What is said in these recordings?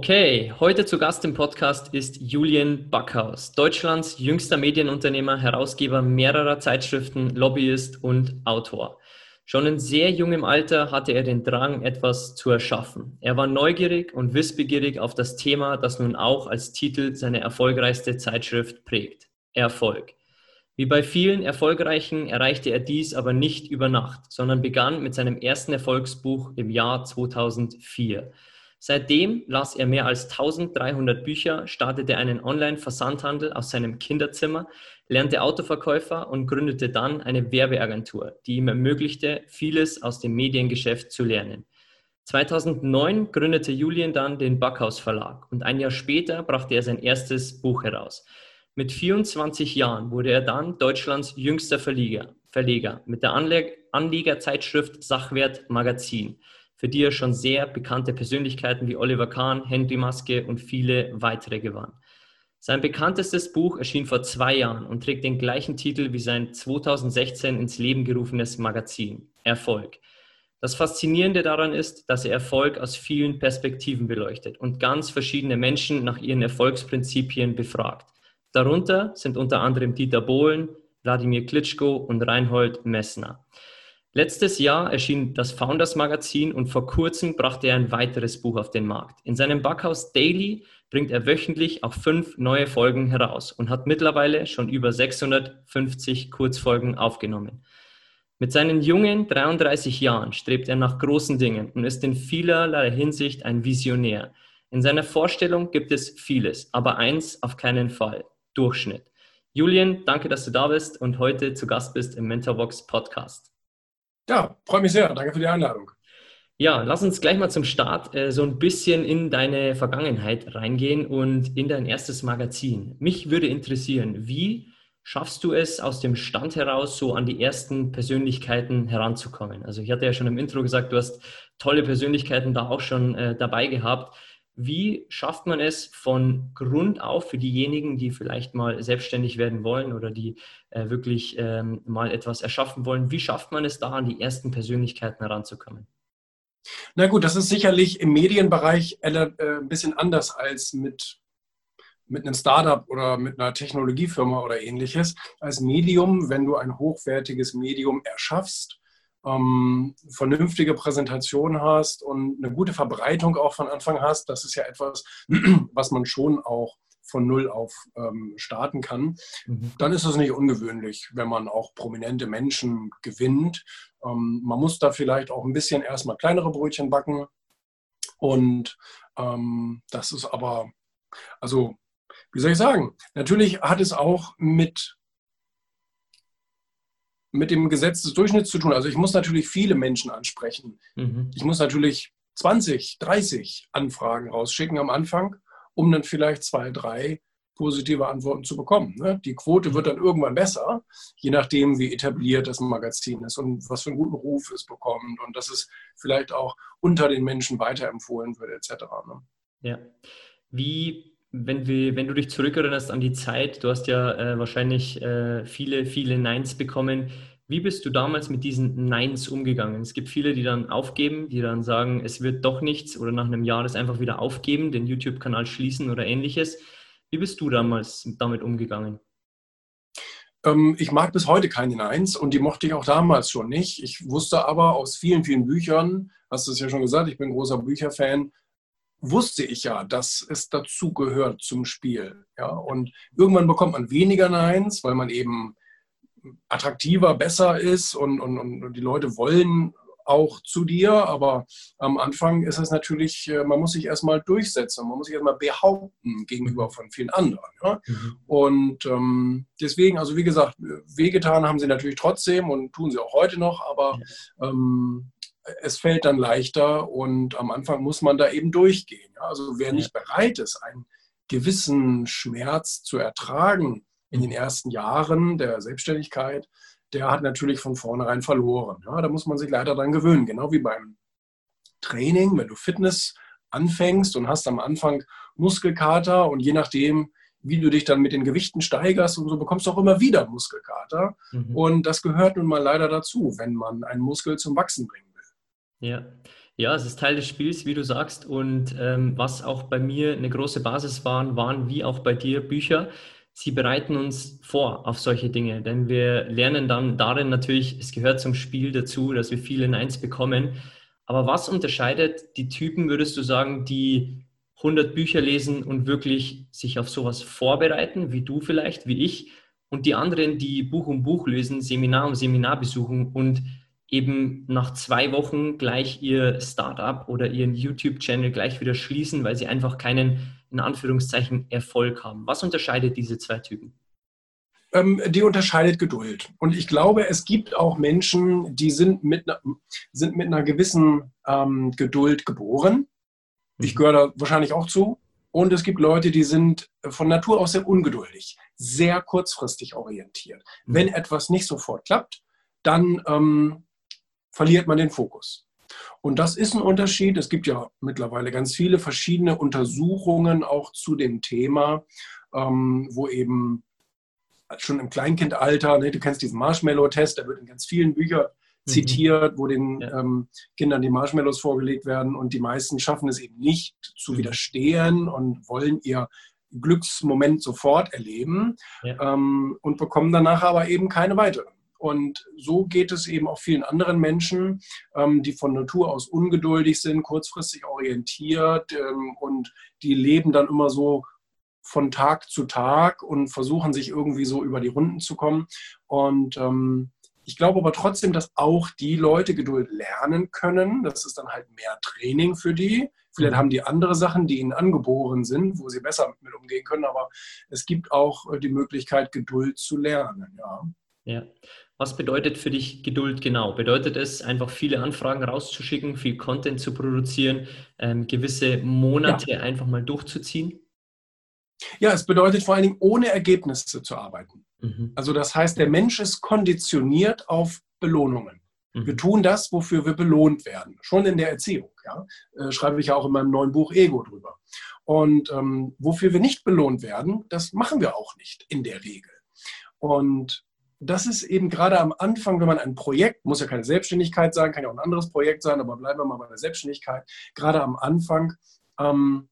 Okay, heute zu Gast im Podcast ist Julian Backhaus, Deutschlands jüngster Medienunternehmer, Herausgeber mehrerer Zeitschriften, Lobbyist und Autor. Schon in sehr jungem Alter hatte er den Drang, etwas zu erschaffen. Er war neugierig und wissbegierig auf das Thema, das nun auch als Titel seine erfolgreichste Zeitschrift prägt. Erfolg. Wie bei vielen Erfolgreichen erreichte er dies aber nicht über Nacht, sondern begann mit seinem ersten Erfolgsbuch im Jahr 2004. Seitdem las er mehr als 1300 Bücher, startete einen Online-Versandhandel aus seinem Kinderzimmer, lernte Autoverkäufer und gründete dann eine Werbeagentur, die ihm ermöglichte, vieles aus dem Mediengeschäft zu lernen. 2009 gründete Julian dann den Backhaus Verlag und ein Jahr später brachte er sein erstes Buch heraus. Mit 24 Jahren wurde er dann Deutschlands jüngster Verleger, Verleger mit der Anlegerzeitschrift Sachwert Magazin für die er schon sehr bekannte Persönlichkeiten wie Oliver Kahn, Henry Maske und viele weitere gewann. Sein bekanntestes Buch erschien vor zwei Jahren und trägt den gleichen Titel wie sein 2016 ins Leben gerufenes Magazin Erfolg. Das Faszinierende daran ist, dass er Erfolg aus vielen Perspektiven beleuchtet und ganz verschiedene Menschen nach ihren Erfolgsprinzipien befragt. Darunter sind unter anderem Dieter Bohlen, Wladimir Klitschko und Reinhold Messner. Letztes Jahr erschien das Founders Magazin und vor kurzem brachte er ein weiteres Buch auf den Markt. In seinem Backhaus Daily bringt er wöchentlich auch fünf neue Folgen heraus und hat mittlerweile schon über 650 Kurzfolgen aufgenommen. Mit seinen jungen 33 Jahren strebt er nach großen Dingen und ist in vielerlei Hinsicht ein Visionär. In seiner Vorstellung gibt es vieles, aber eins auf keinen Fall, Durchschnitt. Julian, danke, dass du da bist und heute zu Gast bist im Mentorbox Podcast. Ja, freue mich sehr. Danke für die Einladung. Ja, lass uns gleich mal zum Start äh, so ein bisschen in deine Vergangenheit reingehen und in dein erstes Magazin. Mich würde interessieren, wie schaffst du es aus dem Stand heraus, so an die ersten Persönlichkeiten heranzukommen? Also ich hatte ja schon im Intro gesagt, du hast tolle Persönlichkeiten da auch schon äh, dabei gehabt. Wie schafft man es von Grund auf für diejenigen, die vielleicht mal selbstständig werden wollen oder die äh, wirklich ähm, mal etwas erschaffen wollen? Wie schafft man es da, an die ersten Persönlichkeiten heranzukommen? Na gut, das ist sicherlich im Medienbereich äh, ein bisschen anders als mit, mit einem Startup oder mit einer Technologiefirma oder ähnliches. Als Medium, wenn du ein hochwertiges Medium erschaffst, ähm, vernünftige Präsentation hast und eine gute Verbreitung auch von Anfang hast, das ist ja etwas, was man schon auch von Null auf ähm, starten kann, mhm. dann ist es nicht ungewöhnlich, wenn man auch prominente Menschen gewinnt. Ähm, man muss da vielleicht auch ein bisschen erstmal kleinere Brötchen backen. Und ähm, das ist aber, also, wie soll ich sagen, natürlich hat es auch mit mit dem Gesetz des Durchschnitts zu tun. Also ich muss natürlich viele Menschen ansprechen. Mhm. Ich muss natürlich 20, 30 Anfragen rausschicken am Anfang, um dann vielleicht zwei, drei positive Antworten zu bekommen. Ne? Die Quote wird dann irgendwann besser, je nachdem, wie etabliert das Magazin ist und was für einen guten Ruf es bekommt und dass es vielleicht auch unter den Menschen weiterempfohlen wird, etc. Ne? Ja. Wie wenn, wir, wenn du dich zurückerinnerst an die Zeit, du hast ja äh, wahrscheinlich äh, viele, viele Neins bekommen. Wie bist du damals mit diesen Neins umgegangen? Es gibt viele, die dann aufgeben, die dann sagen, es wird doch nichts oder nach einem Jahr das einfach wieder aufgeben, den YouTube-Kanal schließen oder ähnliches. Wie bist du damals damit umgegangen? Ähm, ich mag bis heute keine Neins und die mochte ich auch damals schon nicht. Ich wusste aber aus vielen, vielen Büchern, hast du es ja schon gesagt, ich bin großer Bücherfan, wusste ich ja, dass es dazu gehört zum Spiel. Ja? Und irgendwann bekommt man weniger Neins, weil man eben attraktiver, besser ist und, und, und die Leute wollen auch zu dir, aber am Anfang ist es natürlich, äh, man muss sich erstmal durchsetzen, man muss sich erstmal behaupten gegenüber von vielen anderen. Ja? Mhm. Und ähm, deswegen, also wie gesagt, wehgetan haben sie natürlich trotzdem und tun sie auch heute noch, aber ähm, es fällt dann leichter und am Anfang muss man da eben durchgehen. Also wer nicht bereit ist, einen gewissen Schmerz zu ertragen in den ersten Jahren der Selbstständigkeit, der hat natürlich von vornherein verloren. Ja, da muss man sich leider dran gewöhnen. Genau wie beim Training, wenn du Fitness anfängst und hast am Anfang Muskelkater und je nachdem, wie du dich dann mit den Gewichten steigerst und so, bekommst du auch immer wieder Muskelkater. Mhm. Und das gehört nun mal leider dazu, wenn man einen Muskel zum Wachsen will. Ja. Ja, es ist Teil des Spiels, wie du sagst. Und ähm, was auch bei mir eine große Basis waren, waren wie auch bei dir Bücher sie bereiten uns vor auf solche Dinge, denn wir lernen dann darin natürlich, es gehört zum Spiel dazu, dass wir viel in eins bekommen. Aber was unterscheidet die Typen, würdest du sagen, die 100 Bücher lesen und wirklich sich auf sowas vorbereiten, wie du vielleicht, wie ich, und die anderen, die Buch um Buch lesen, Seminar um Seminar besuchen und eben nach zwei Wochen gleich ihr Startup oder ihren YouTube-Channel gleich wieder schließen, weil sie einfach keinen, in Anführungszeichen, Erfolg haben. Was unterscheidet diese zwei Typen? Ähm, die unterscheidet Geduld. Und ich glaube, es gibt auch Menschen, die sind mit, einer, sind mit einer gewissen ähm, Geduld geboren. Ich mhm. gehöre da wahrscheinlich auch zu. Und es gibt Leute, die sind von Natur aus sehr ungeduldig, sehr kurzfristig orientiert. Mhm. Wenn etwas nicht sofort klappt, dann ähm, verliert man den Fokus. Und das ist ein Unterschied. Es gibt ja mittlerweile ganz viele verschiedene Untersuchungen auch zu dem Thema, ähm, wo eben schon im Kleinkindalter, ne, du kennst diesen Marshmallow-Test, der wird in ganz vielen Büchern mhm. zitiert, wo den ja. ähm, Kindern die Marshmallows vorgelegt werden und die meisten schaffen es eben nicht zu mhm. widerstehen und wollen ihr Glücksmoment sofort erleben ja. ähm, und bekommen danach aber eben keine weiteren. Und so geht es eben auch vielen anderen Menschen, ähm, die von Natur aus ungeduldig sind, kurzfristig orientiert ähm, und die leben dann immer so von Tag zu Tag und versuchen sich irgendwie so über die Runden zu kommen. Und ähm, ich glaube aber trotzdem, dass auch die Leute Geduld lernen können. Das ist dann halt mehr Training für die. Vielleicht mhm. haben die andere Sachen, die ihnen angeboren sind, wo sie besser mit umgehen können. Aber es gibt auch äh, die Möglichkeit, Geduld zu lernen. Ja. Ja. Was bedeutet für dich Geduld genau? Bedeutet es, einfach viele Anfragen rauszuschicken, viel Content zu produzieren, ähm, gewisse Monate ja. einfach mal durchzuziehen? Ja, es bedeutet vor allen Dingen, ohne Ergebnisse zu arbeiten. Mhm. Also das heißt, der Mensch ist konditioniert auf Belohnungen. Mhm. Wir tun das, wofür wir belohnt werden. Schon in der Erziehung. Ja? Äh, schreibe ich ja auch in meinem neuen Buch Ego drüber. Und ähm, wofür wir nicht belohnt werden, das machen wir auch nicht in der Regel. Und das ist eben gerade am Anfang, wenn man ein Projekt, muss ja keine Selbstständigkeit sein, kann ja auch ein anderes Projekt sein, aber bleiben wir mal bei der Selbstständigkeit. Gerade am Anfang ähm,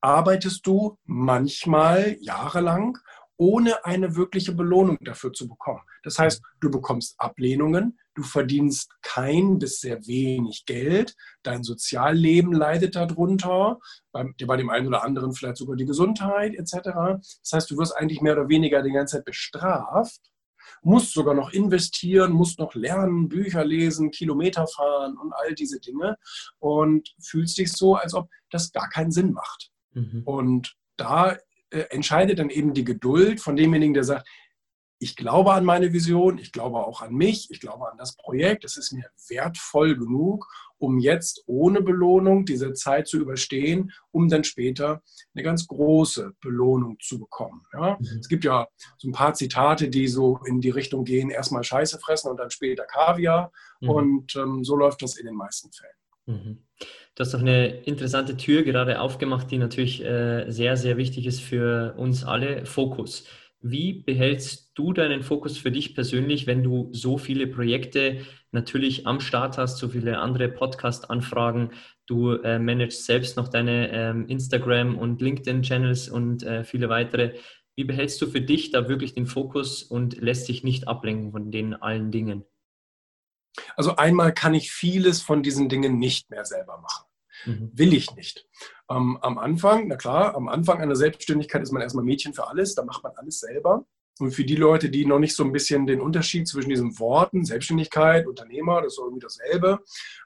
arbeitest du manchmal jahrelang, ohne eine wirkliche Belohnung dafür zu bekommen. Das heißt, du bekommst Ablehnungen, du verdienst kein bis sehr wenig Geld, dein Sozialleben leidet darunter, bei, bei dem einen oder anderen vielleicht sogar die Gesundheit etc. Das heißt, du wirst eigentlich mehr oder weniger die ganze Zeit bestraft musst sogar noch investieren, musst noch lernen, Bücher lesen, Kilometer fahren und all diese Dinge und fühlst dich so, als ob das gar keinen Sinn macht. Mhm. Und da äh, entscheidet dann eben die Geduld von demjenigen, der sagt, ich glaube an meine Vision, ich glaube auch an mich, ich glaube an das Projekt, es ist mir wertvoll genug, um jetzt ohne Belohnung diese Zeit zu überstehen, um dann später eine ganz große Belohnung zu bekommen. Ja? Mhm. Es gibt ja so ein paar Zitate, die so in die Richtung gehen, erstmal Scheiße fressen und dann später Kaviar. Mhm. Und ähm, so läuft das in den meisten Fällen. Mhm. Du hast auch eine interessante Tür gerade aufgemacht, die natürlich äh, sehr, sehr wichtig ist für uns alle. Fokus. Wie behältst du deinen Fokus für dich persönlich, wenn du so viele Projekte natürlich am Start hast, so viele andere Podcast-Anfragen? Du äh, managst selbst noch deine ähm, Instagram- und LinkedIn-Channels und äh, viele weitere. Wie behältst du für dich da wirklich den Fokus und lässt dich nicht ablenken von den allen Dingen? Also einmal kann ich vieles von diesen Dingen nicht mehr selber machen. Mhm. Will ich nicht. Ähm, am Anfang, na klar, am Anfang einer Selbstständigkeit ist man erstmal Mädchen für alles, da macht man alles selber. Und für die Leute, die noch nicht so ein bisschen den Unterschied zwischen diesen Worten, Selbstständigkeit, Unternehmer, das ist irgendwie dasselbe,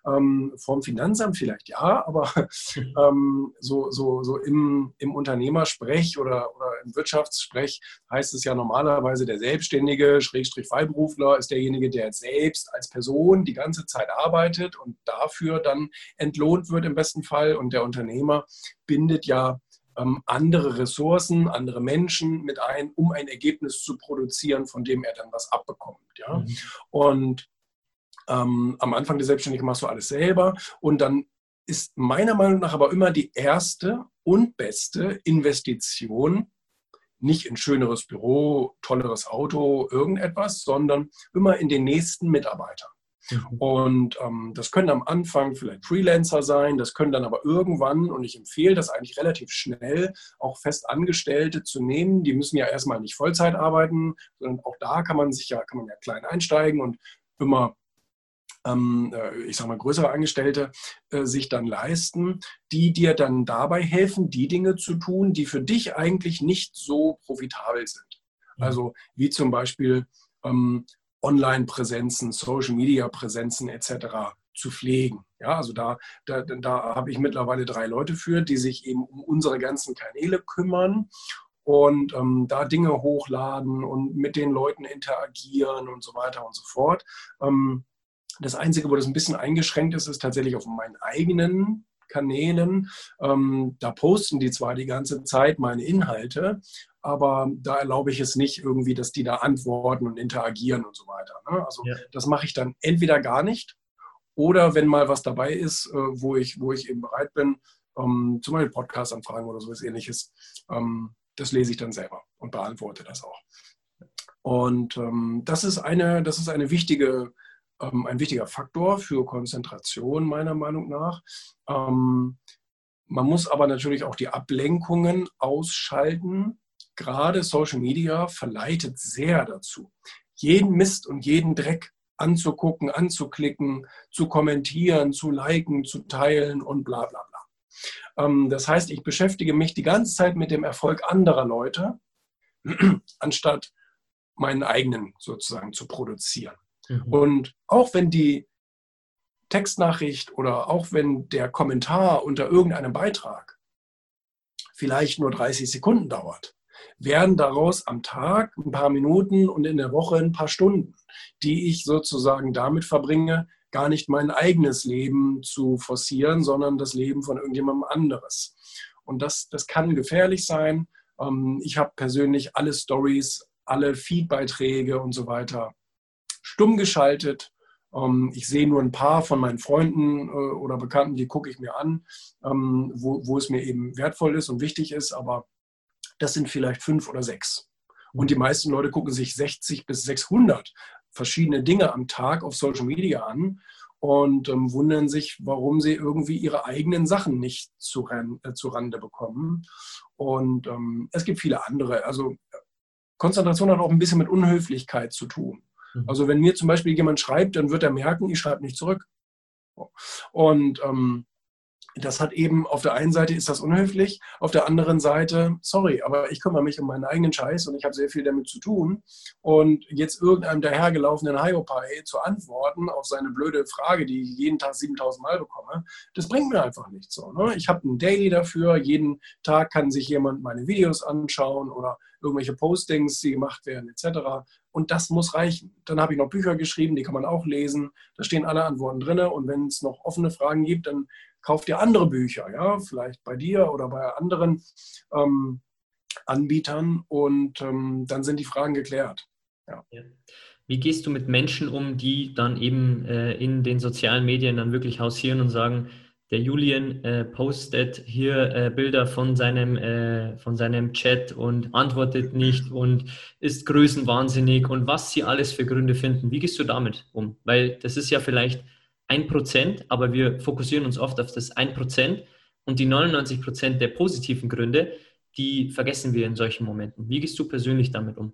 ähm, vom Finanzamt vielleicht ja, aber ähm, so, so, so im, im Unternehmersprech oder, oder im Wirtschaftssprech heißt es ja normalerweise, der Selbstständige, Schrägstrich Freiberufler, ist derjenige, der selbst als Person die ganze Zeit arbeitet und dafür dann entlohnt wird im besten Fall. Und der Unternehmer bindet ja ähm, andere Ressourcen, andere Menschen mit ein, um ein Ergebnis zu produzieren, von dem er dann was abbekommt. Ja? Mhm. Und ähm, am Anfang der Selbstständigkeit machst du alles selber und dann ist meiner Meinung nach aber immer die erste und beste Investition nicht in schöneres Büro, tolleres Auto, irgendetwas, sondern immer in den nächsten Mitarbeiter. Mhm. Und ähm, das können am Anfang vielleicht Freelancer sein, das können dann aber irgendwann, und ich empfehle das eigentlich relativ schnell, auch Festangestellte zu nehmen. Die müssen ja erstmal nicht Vollzeit arbeiten, sondern auch da kann man sich ja, kann man ja klein einsteigen und immer ähm, äh, ich sage mal, größere Angestellte äh, sich dann leisten, die dir dann dabei helfen, die Dinge zu tun, die für dich eigentlich nicht so profitabel sind. Mhm. Also wie zum Beispiel ähm, Online-Präsenzen, Social-Media-Präsenzen etc. zu pflegen. Ja, also da, da, da habe ich mittlerweile drei Leute für, die sich eben um unsere ganzen Kanäle kümmern und ähm, da Dinge hochladen und mit den Leuten interagieren und so weiter und so fort. Ähm, das Einzige, wo das ein bisschen eingeschränkt ist, ist tatsächlich auf meinen eigenen Kanälen. Ähm, da posten die zwar die ganze Zeit meine Inhalte, aber da erlaube ich es nicht irgendwie, dass die da antworten und interagieren und so weiter. Ne? Also ja. das mache ich dann entweder gar nicht oder wenn mal was dabei ist, äh, wo, ich, wo ich eben bereit bin, ähm, zum Beispiel Podcast-Anfragen oder sowas ähnliches, ähm, das lese ich dann selber und beantworte das auch. Und ähm, das, ist eine, das ist eine wichtige, ähm, ein wichtiger Faktor für Konzentration meiner Meinung nach. Ähm, man muss aber natürlich auch die Ablenkungen ausschalten, gerade Social Media verleitet sehr dazu, jeden Mist und jeden Dreck anzugucken, anzuklicken, zu kommentieren, zu liken, zu teilen und bla bla bla. Ähm, das heißt, ich beschäftige mich die ganze Zeit mit dem Erfolg anderer Leute, anstatt meinen eigenen sozusagen zu produzieren. Mhm. Und auch wenn die Textnachricht oder auch wenn der Kommentar unter irgendeinem Beitrag vielleicht nur 30 Sekunden dauert, werden daraus am Tag ein paar Minuten und in der Woche ein paar Stunden, die ich sozusagen damit verbringe, gar nicht mein eigenes Leben zu forcieren, sondern das Leben von irgendjemandem anderes. Und das, das kann gefährlich sein. Ähm, ich habe persönlich alle Stories, alle Feedbeiträge und so weiter stumm geschaltet. Ähm, ich sehe nur ein paar von meinen Freunden äh, oder Bekannten, die gucke ich mir an, ähm, wo, wo es mir eben wertvoll ist und wichtig ist. Aber das sind vielleicht fünf oder sechs. Und die meisten Leute gucken sich 60 bis 600 verschiedene Dinge am Tag auf Social Media an und ähm, wundern sich, warum sie irgendwie ihre eigenen Sachen nicht zu, ran, äh, zu Rande bekommen. Und ähm, es gibt viele andere. Also Konzentration hat auch ein bisschen mit Unhöflichkeit zu tun. Mhm. Also wenn mir zum Beispiel jemand schreibt, dann wird er merken, ich schreibe nicht zurück. Und ähm, das hat eben, auf der einen Seite ist das unhöflich, auf der anderen Seite, sorry, aber ich kümmere mich um meinen eigenen Scheiß und ich habe sehr viel damit zu tun. Und jetzt irgendeinem dahergelaufenen Hiopai zu antworten auf seine blöde Frage, die ich jeden Tag 7000 Mal bekomme, das bringt mir einfach nichts so. Ne? Ich habe ein Daily dafür, jeden Tag kann sich jemand meine Videos anschauen oder irgendwelche Postings, die gemacht werden, etc. Und das muss reichen. Dann habe ich noch Bücher geschrieben, die kann man auch lesen. Da stehen alle Antworten drin. Und wenn es noch offene Fragen gibt, dann kauf dir andere Bücher, ja, vielleicht bei dir oder bei anderen ähm, Anbietern und ähm, dann sind die Fragen geklärt. Ja. Wie gehst du mit Menschen um, die dann eben äh, in den sozialen Medien dann wirklich hausieren und sagen, der Julian äh, postet hier äh, Bilder von seinem, äh, von seinem Chat und antwortet nicht und ist größenwahnsinnig und was sie alles für Gründe finden. Wie gehst du damit um? Weil das ist ja vielleicht ein Prozent, aber wir fokussieren uns oft auf das ein Prozent und die 99 Prozent der positiven Gründe, die vergessen wir in solchen Momenten. Wie gehst du persönlich damit um?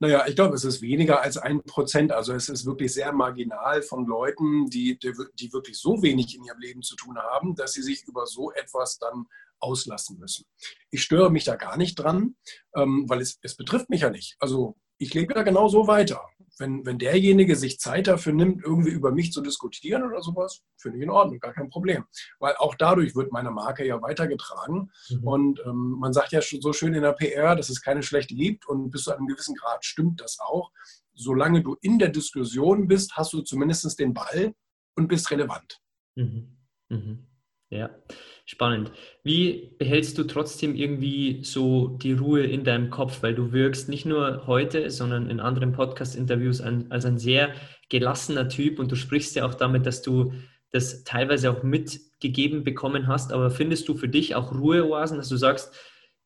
Naja, ich glaube, es ist weniger als ein Prozent. Also es ist wirklich sehr marginal von Leuten, die, die, wirklich so wenig in ihrem Leben zu tun haben, dass sie sich über so etwas dann auslassen müssen. Ich störe mich da gar nicht dran, ähm, weil es, es betrifft mich ja nicht. Also ich lebe ja genau so weiter. Wenn, wenn derjenige sich Zeit dafür nimmt, irgendwie über mich zu diskutieren oder sowas, finde ich in Ordnung, gar kein Problem. Weil auch dadurch wird meine Marke ja weitergetragen. Mhm. Und ähm, man sagt ja so schön in der PR, dass es keine schlechte gibt. Und bis zu einem gewissen Grad stimmt das auch. Solange du in der Diskussion bist, hast du zumindest den Ball und bist relevant. Mhm. Mhm. Ja, spannend. Wie behältst du trotzdem irgendwie so die Ruhe in deinem Kopf? Weil du wirkst nicht nur heute, sondern in anderen Podcast-Interviews als ein sehr gelassener Typ und du sprichst ja auch damit, dass du das teilweise auch mitgegeben bekommen hast. Aber findest du für dich auch Ruheoasen, dass du sagst,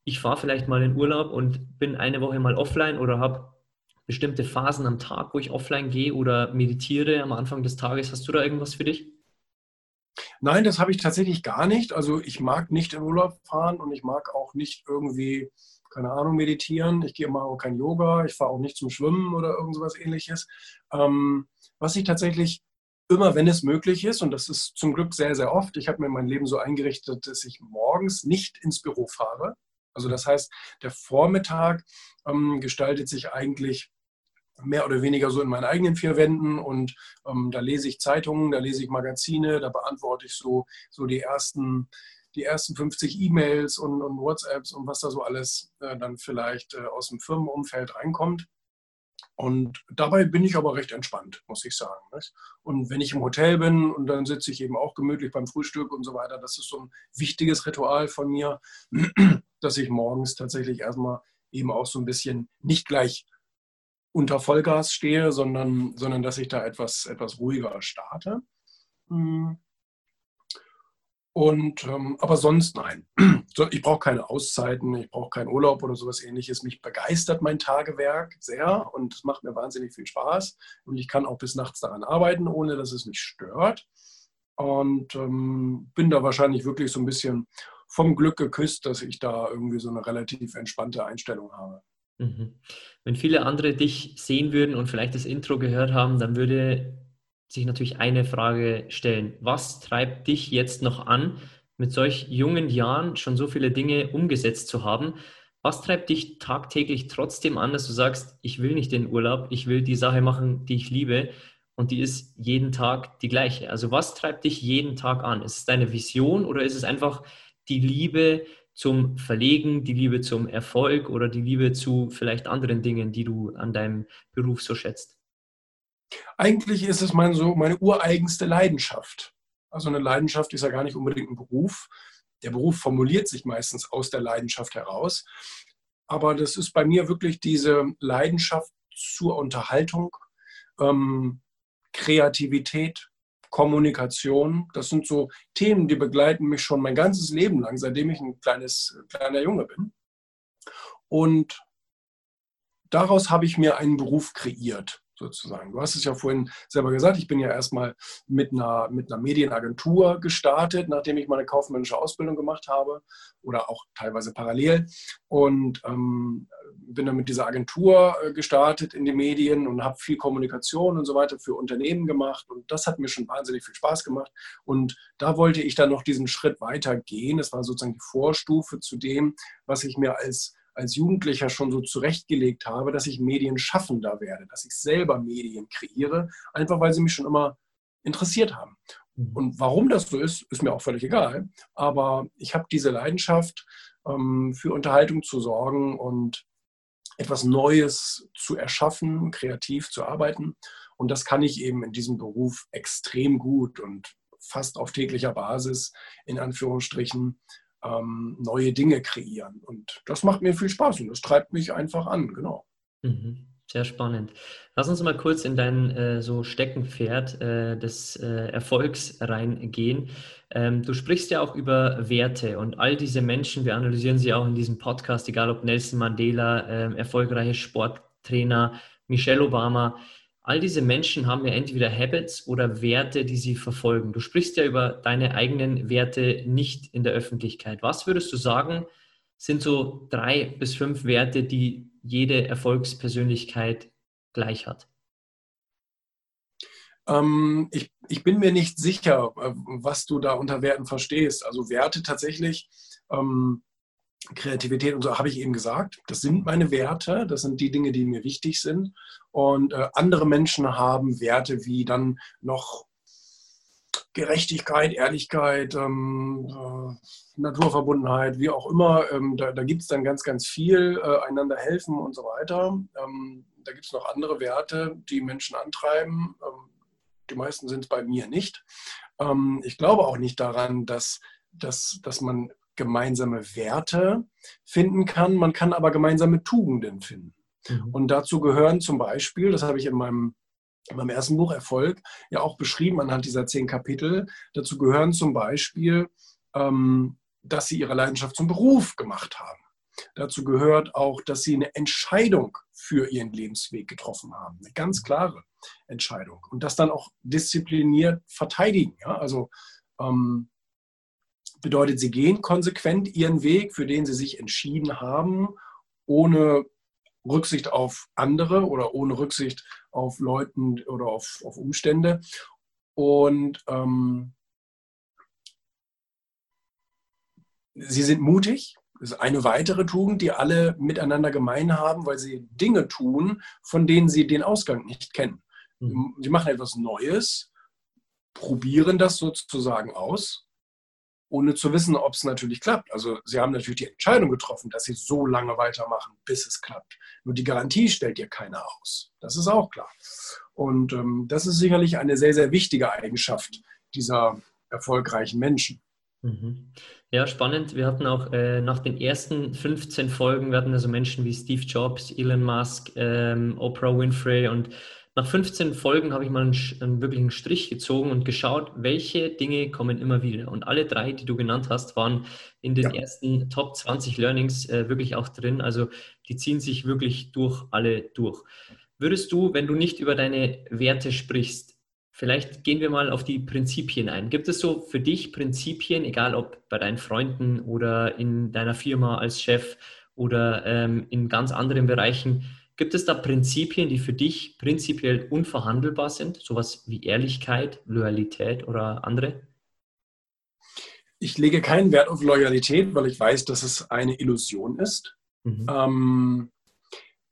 ich fahre vielleicht mal in Urlaub und bin eine Woche mal offline oder habe bestimmte Phasen am Tag, wo ich offline gehe oder meditiere am Anfang des Tages? Hast du da irgendwas für dich? Nein, das habe ich tatsächlich gar nicht. Also ich mag nicht in Urlaub fahren und ich mag auch nicht irgendwie, keine Ahnung, meditieren. Ich gehe immer auch kein Yoga, ich fahre auch nicht zum Schwimmen oder irgend sowas ähnliches. Ähm, was ich tatsächlich immer, wenn es möglich ist, und das ist zum Glück sehr, sehr oft, ich habe mir mein Leben so eingerichtet, dass ich morgens nicht ins Büro fahre. Also das heißt, der Vormittag ähm, gestaltet sich eigentlich mehr oder weniger so in meinen eigenen vier Wänden und ähm, da lese ich Zeitungen, da lese ich Magazine, da beantworte ich so, so die ersten die ersten 50 E-Mails und, und, WhatsApps und was da so alles äh, dann vielleicht äh, aus dem Firmenumfeld reinkommt. Und dabei bin ich aber recht entspannt, muss ich sagen. Nicht? Und wenn ich im Hotel bin und dann sitze ich eben auch gemütlich beim Frühstück und so weiter, das ist so ein wichtiges Ritual von mir, dass ich morgens tatsächlich erstmal eben auch so ein bisschen nicht gleich unter Vollgas stehe, sondern, sondern dass ich da etwas, etwas ruhiger starte. Hm. Und, ähm, aber sonst nein. Ich brauche keine Auszeiten, ich brauche keinen Urlaub oder sowas ähnliches. Mich begeistert mein Tagewerk sehr und es macht mir wahnsinnig viel Spaß. Und ich kann auch bis nachts daran arbeiten, ohne dass es mich stört. Und ähm, bin da wahrscheinlich wirklich so ein bisschen vom Glück geküsst, dass ich da irgendwie so eine relativ entspannte Einstellung habe. Mhm. Wenn viele andere dich sehen würden und vielleicht das Intro gehört haben, dann würde sich natürlich eine Frage stellen. Was treibt dich jetzt noch an, mit solch jungen Jahren schon so viele Dinge umgesetzt zu haben? Was treibt dich tagtäglich trotzdem an, dass du sagst, ich will nicht den Urlaub, ich will die Sache machen, die ich liebe und die ist jeden Tag die gleiche? Also was treibt dich jeden Tag an? Ist es deine Vision oder ist es einfach die Liebe zum Verlegen, die Liebe zum Erfolg oder die Liebe zu vielleicht anderen Dingen, die du an deinem Beruf so schätzt? Eigentlich ist es mein, so meine ureigenste Leidenschaft. Also eine Leidenschaft ist ja gar nicht unbedingt ein Beruf. Der Beruf formuliert sich meistens aus der Leidenschaft heraus. Aber das ist bei mir wirklich diese Leidenschaft zur Unterhaltung, ähm, Kreativität, Kommunikation. Das sind so Themen, die begleiten mich schon mein ganzes Leben lang, seitdem ich ein kleines, kleiner Junge bin. Und daraus habe ich mir einen Beruf kreiert sozusagen. Du hast es ja vorhin selber gesagt, ich bin ja erstmal mit einer, mit einer Medienagentur gestartet, nachdem ich meine kaufmännische Ausbildung gemacht habe oder auch teilweise parallel und ähm, bin dann mit dieser Agentur äh, gestartet in die Medien und habe viel Kommunikation und so weiter für Unternehmen gemacht und das hat mir schon wahnsinnig viel Spaß gemacht und da wollte ich dann noch diesen Schritt weiter gehen. Das war sozusagen die Vorstufe zu dem, was ich mir als als Jugendlicher schon so zurechtgelegt habe, dass ich Medienschaffender werde, dass ich selber Medien kreiere, einfach weil sie mich schon immer interessiert haben. Mhm. Und warum das so ist, ist mir auch völlig egal. Aber ich habe diese Leidenschaft, ähm, für Unterhaltung zu sorgen und etwas Neues zu erschaffen, kreativ zu arbeiten. Und das kann ich eben in diesem Beruf extrem gut und fast auf täglicher Basis, in Anführungsstrichen, ähm, neue Dinge kreieren. Und das macht mir viel Spaß und das treibt mich einfach an, genau. Mhm. Sehr spannend. Lass uns mal kurz in dein äh, so Steckenpferd äh, des äh, Erfolgs reingehen. Ähm, du sprichst ja auch über Werte und all diese Menschen, wir analysieren sie auch in diesem Podcast, egal ob Nelson Mandela, ähm, erfolgreiche Sporttrainer, Michelle Obama, all diese Menschen haben ja entweder Habits oder Werte, die sie verfolgen. Du sprichst ja über deine eigenen Werte nicht in der Öffentlichkeit. Was würdest du sagen, sind so drei bis fünf Werte, die jede Erfolgspersönlichkeit gleich hat? Ähm, ich, ich bin mir nicht sicher, äh, was du da unter Werten verstehst. Also Werte tatsächlich Ähm, Kreativität und so habe ich eben gesagt. Das sind meine Werte, das sind die Dinge, die mir wichtig sind. Und äh, andere Menschen haben Werte wie dann noch Gerechtigkeit, Ehrlichkeit, ähm, äh, Naturverbundenheit, wie auch immer. Ähm, da da gibt es dann ganz, ganz viel, äh, einander helfen und so weiter. Ähm, da gibt es noch andere Werte, die Menschen antreiben. Ähm, die meisten sind es bei mir nicht. Ähm, ich glaube auch nicht daran, dass, dass, dass man gemeinsame Werte finden kann. Man kann aber gemeinsame Tugenden finden. Mhm. Und dazu gehören zum Beispiel, das habe ich in meinem, in meinem ersten Buch Erfolg ja auch beschrieben anhand dieser zehn Kapitel, dazu gehören zum Beispiel, ähm, dass sie ihre Leidenschaft zum Beruf gemacht haben. Dazu gehört auch, dass sie eine Entscheidung für ihren Lebensweg getroffen haben. Eine ganz klare Entscheidung. Und das dann auch diszipliniert verteidigen. Ja? Also ähm, Bedeutet, sie gehen konsequent ihren Weg, für den sie sich entschieden haben, ohne Rücksicht auf andere oder ohne Rücksicht auf Leuten oder auf, auf Umstände. Und ähm, sie sind mutig. Das ist eine weitere Tugend, die alle miteinander gemein haben, weil sie Dinge tun, von denen sie den Ausgang nicht kennen. Mhm. Sie machen etwas Neues, probieren das sozusagen aus ohne zu wissen, ob es natürlich klappt. Also sie haben natürlich die Entscheidung getroffen, dass sie so lange weitermachen, bis es klappt. Nur die Garantie stellt dir keiner aus. Das ist auch klar. Und ähm, das ist sicherlich eine sehr, sehr wichtige Eigenschaft dieser erfolgreichen Menschen. Mhm. Ja, spannend. Wir hatten auch äh, nach den ersten 15 Folgen, wir hatten also Menschen wie Steve Jobs, Elon Musk, ähm, Oprah Winfrey und nach 15 Folgen habe ich mal einen, einen wirklichen Strich gezogen und geschaut, welche Dinge kommen immer wieder. Und alle drei, die du genannt hast, waren in den ja. ersten Top 20 Learnings äh, wirklich auch drin. Also die ziehen sich wirklich durch alle durch. Würdest du, wenn du nicht über deine Werte sprichst, vielleicht gehen wir mal auf die Prinzipien ein. Gibt es so für dich Prinzipien, egal ob bei deinen Freunden oder in deiner Firma als Chef oder ähm, in ganz anderen Bereichen, Gibt es da Prinzipien, die für dich prinzipiell unverhandelbar sind? Sowas wie Ehrlichkeit, Loyalität oder andere? Ich lege keinen Wert auf Loyalität, weil ich weiß, dass es eine Illusion ist. Mhm. Ähm,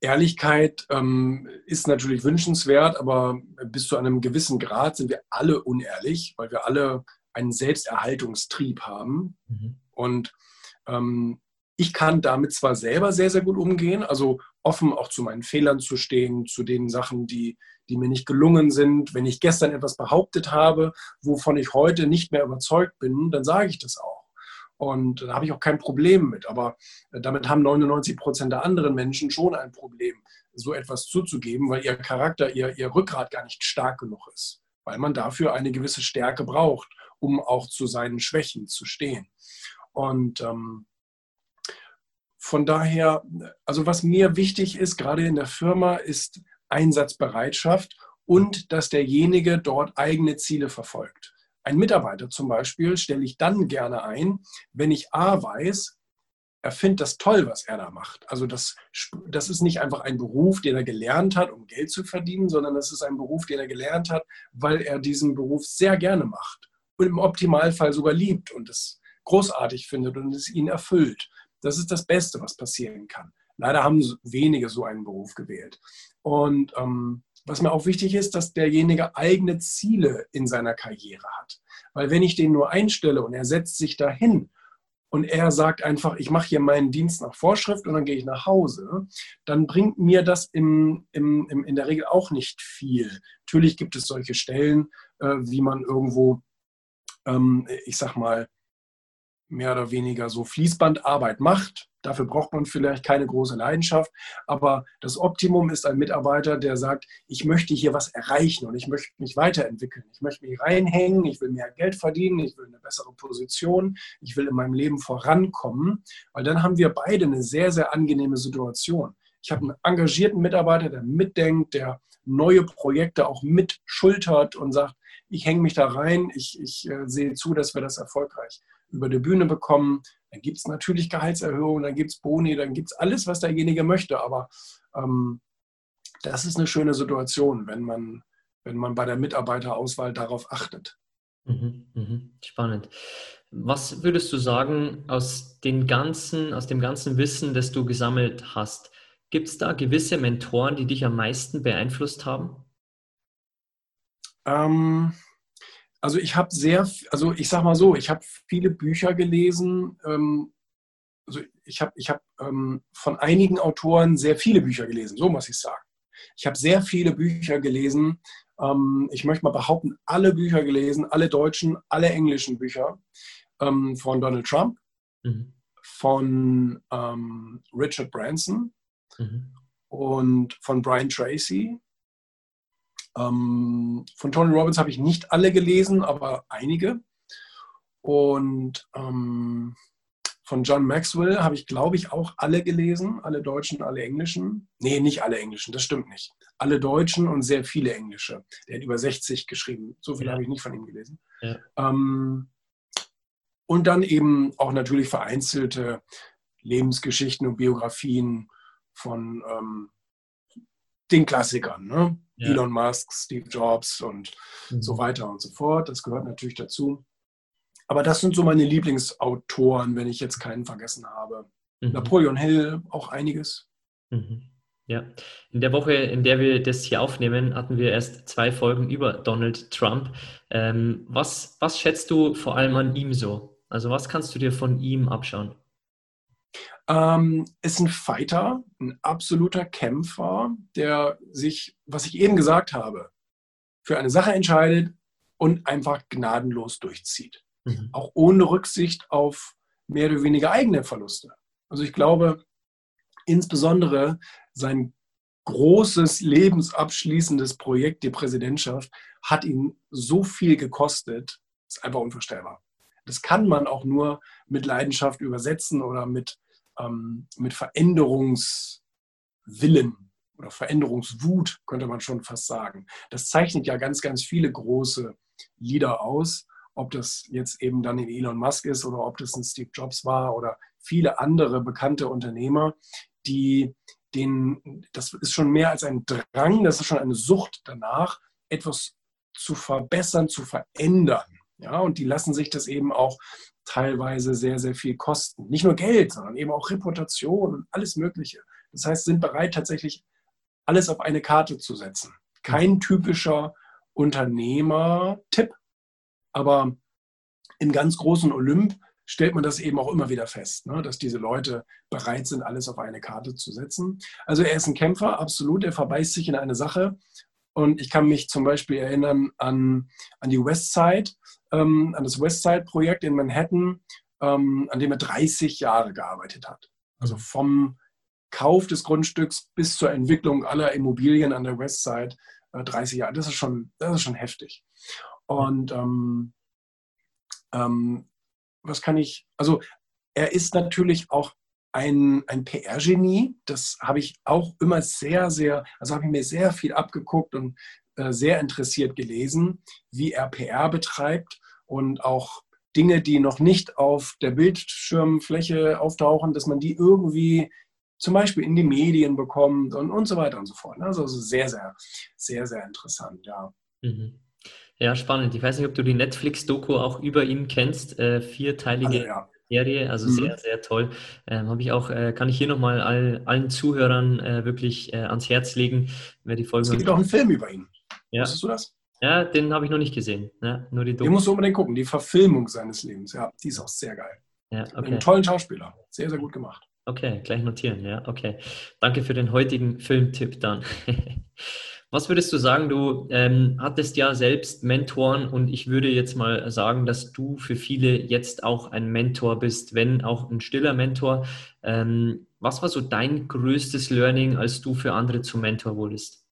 Ehrlichkeit ähm, ist natürlich wünschenswert, aber bis zu einem gewissen Grad sind wir alle unehrlich, weil wir alle einen Selbsterhaltungstrieb haben. Mhm. Und ähm, ich kann damit zwar selber sehr, sehr gut umgehen, also offen auch zu meinen Fehlern zu stehen, zu den Sachen, die, die mir nicht gelungen sind. Wenn ich gestern etwas behauptet habe, wovon ich heute nicht mehr überzeugt bin, dann sage ich das auch. Und da habe ich auch kein Problem mit. Aber äh, damit haben 99 Prozent der anderen Menschen schon ein Problem, so etwas zuzugeben, weil ihr Charakter, ihr, ihr Rückgrat gar nicht stark genug ist. Weil man dafür eine gewisse Stärke braucht, um auch zu seinen Schwächen zu stehen. Und ähm, von daher, also was mir wichtig ist, gerade in der Firma, ist Einsatzbereitschaft und dass derjenige dort eigene Ziele verfolgt. Ein Mitarbeiter zum Beispiel stelle ich dann gerne ein, wenn ich A weiß, er findet das toll, was er da macht. Also das, das ist nicht einfach ein Beruf, den er gelernt hat, um Geld zu verdienen, sondern das ist ein Beruf, den er gelernt hat, weil er diesen Beruf sehr gerne macht und im Optimalfall sogar liebt und es großartig findet und es ihn erfüllt. Das ist das Beste, was passieren kann. Leider haben wenige so einen Beruf gewählt. Und ähm, was mir auch wichtig ist, dass derjenige eigene Ziele in seiner Karriere hat. Weil wenn ich den nur einstelle und er setzt sich dahin und er sagt einfach, ich mache hier meinen Dienst nach Vorschrift und dann gehe ich nach Hause, dann bringt mir das im, im, im, in der Regel auch nicht viel. Natürlich gibt es solche Stellen, äh, wie man irgendwo, ähm, ich sag mal, mehr oder weniger so Fließbandarbeit macht. Dafür braucht man vielleicht keine große Leidenschaft, aber das Optimum ist ein Mitarbeiter, der sagt, ich möchte hier was erreichen und ich möchte mich weiterentwickeln. Ich möchte mich reinhängen, ich will mehr Geld verdienen, ich will eine bessere Position, ich will in meinem Leben vorankommen, weil dann haben wir beide eine sehr, sehr angenehme Situation. Ich habe einen engagierten Mitarbeiter, der mitdenkt, der neue Projekte auch mitschultert und sagt, ich hänge mich da rein, ich, ich äh, sehe zu, dass wir das erfolgreich über die Bühne bekommen. Dann gibt es natürlich Gehaltserhöhungen, dann gibt es Boni, dann gibt es alles, was derjenige möchte. Aber ähm, das ist eine schöne Situation, wenn man, wenn man bei der Mitarbeiterauswahl darauf achtet. Mhm, mhm, spannend. Was würdest du sagen aus, den ganzen, aus dem ganzen Wissen, das du gesammelt hast? Gibt es da gewisse Mentoren, die dich am meisten beeinflusst haben? Ähm, also ich habe sehr, also ich sag mal so, ich habe viele Bücher gelesen. Ähm, also ich habe ich hab, ähm, von einigen Autoren sehr viele Bücher gelesen, so muss ich sagen. Ich habe sehr viele Bücher gelesen. Ähm, ich möchte mal behaupten, alle Bücher gelesen, alle deutschen, alle englischen Bücher ähm, von Donald Trump, mhm. von ähm, Richard Branson mhm. und von Brian Tracy. Ähm, von Tony Robbins habe ich nicht alle gelesen, aber einige. Und ähm, von John Maxwell habe ich, glaube ich, auch alle gelesen, alle deutschen, alle englischen. Nee, nicht alle englischen, das stimmt nicht. Alle deutschen und sehr viele englische. Der hat über 60 geschrieben. So viel ja. habe ich nicht von ihm gelesen. Ja. Ähm, und dann eben auch natürlich vereinzelte Lebensgeschichten und Biografien von ähm, den Klassikern. Ne? Ja. Elon Musk, Steve Jobs und mhm. so weiter und so fort. Das gehört natürlich dazu. Aber das sind so meine Lieblingsautoren, wenn ich jetzt keinen vergessen habe. Mhm. Napoleon Hill, auch einiges. Mhm. Ja, in der Woche, in der wir das hier aufnehmen, hatten wir erst zwei Folgen über Donald Trump. Ähm, was, was schätzt du vor allem an ihm so? Also was kannst du dir von ihm abschauen? Ähm, ist ein Fighter, ein absoluter Kämpfer, der sich, was ich eben gesagt habe, für eine Sache entscheidet und einfach gnadenlos durchzieht mhm. auch ohne Rücksicht auf mehr oder weniger eigene Verluste. Also ich glaube, insbesondere sein großes lebensabschließendes Projekt, die Präsidentschaft, hat ihn so viel gekostet, ist einfach unvorstellbar. Das kann man auch nur mit Leidenschaft übersetzen oder mit, ähm, mit Veränderungswillen oder Veränderungswut, könnte man schon fast sagen. Das zeichnet ja ganz, ganz viele große Lieder aus ob das jetzt eben dann in Elon Musk ist oder ob das ein Steve Jobs war oder viele andere bekannte Unternehmer, die den, das ist schon mehr als ein Drang, das ist schon eine Sucht danach, etwas zu verbessern, zu verändern. Ja, und die lassen sich das eben auch teilweise sehr, sehr viel kosten. Nicht nur Geld, sondern eben auch Reputation und alles Mögliche. Das heißt, sind bereit, tatsächlich alles auf eine Karte zu setzen. Kein typischer Unternehmer-Tipp, aber im ganz großen Olymp stellt man das eben auch immer wieder fest, ne, dass diese Leute bereit sind, alles auf eine Karte zu setzen. Also er ist ein Kämpfer, absolut, er verbeißt sich in eine Sache. Und ich kann mich zum Beispiel erinnern an, an die Westside, ähm, an das Westside-Projekt in Manhattan, ähm, an dem er 30 Jahre gearbeitet hat. Also vom Kauf des Grundstücks bis zur Entwicklung aller Immobilien an der Westside äh, 30 Jahre. Das ist schon, das ist schon heftig. Und ähm, ähm, was kann ich, also er ist natürlich auch ein, ein PR-Genie. Das habe ich auch immer sehr, sehr, also habe ich mir sehr viel abgeguckt und äh, sehr interessiert gelesen, wie er PR betreibt und auch Dinge, die noch nicht auf der Bildschirmfläche auftauchen, dass man die irgendwie zum Beispiel in die Medien bekommt und, und so weiter und so fort. Also sehr, sehr, sehr, sehr interessant, ja. Mhm. Ja, spannend. Ich weiß nicht, ob du die Netflix-Doku auch über ihn kennst. Äh, vierteilige also, ja. Serie, also mhm. sehr, sehr toll. Ähm, Habe ich auch, äh, kann ich hier nochmal all, allen Zuhörern äh, wirklich äh, ans Herz legen, wer die Folge. Es gibt auch einen Film über ihn. Ja. Wusstest du das? Ja, den habe ich noch nicht gesehen. Ja, nur die. Den musst du unbedingt gucken, die Verfilmung seines Lebens. Ja, die ist auch sehr geil. Ja, okay. Mit einem tollen Schauspieler. Sehr, sehr gut gemacht. Okay, gleich notieren, ja, okay. Danke für den heutigen Filmtipp dann. Was würdest du sagen? Du ähm, hattest ja selbst Mentoren und ich würde jetzt mal sagen, dass du für viele jetzt auch ein Mentor bist, wenn auch ein stiller Mentor. Ähm, was war so dein größtes Learning, als du für andere zum Mentor wurdest?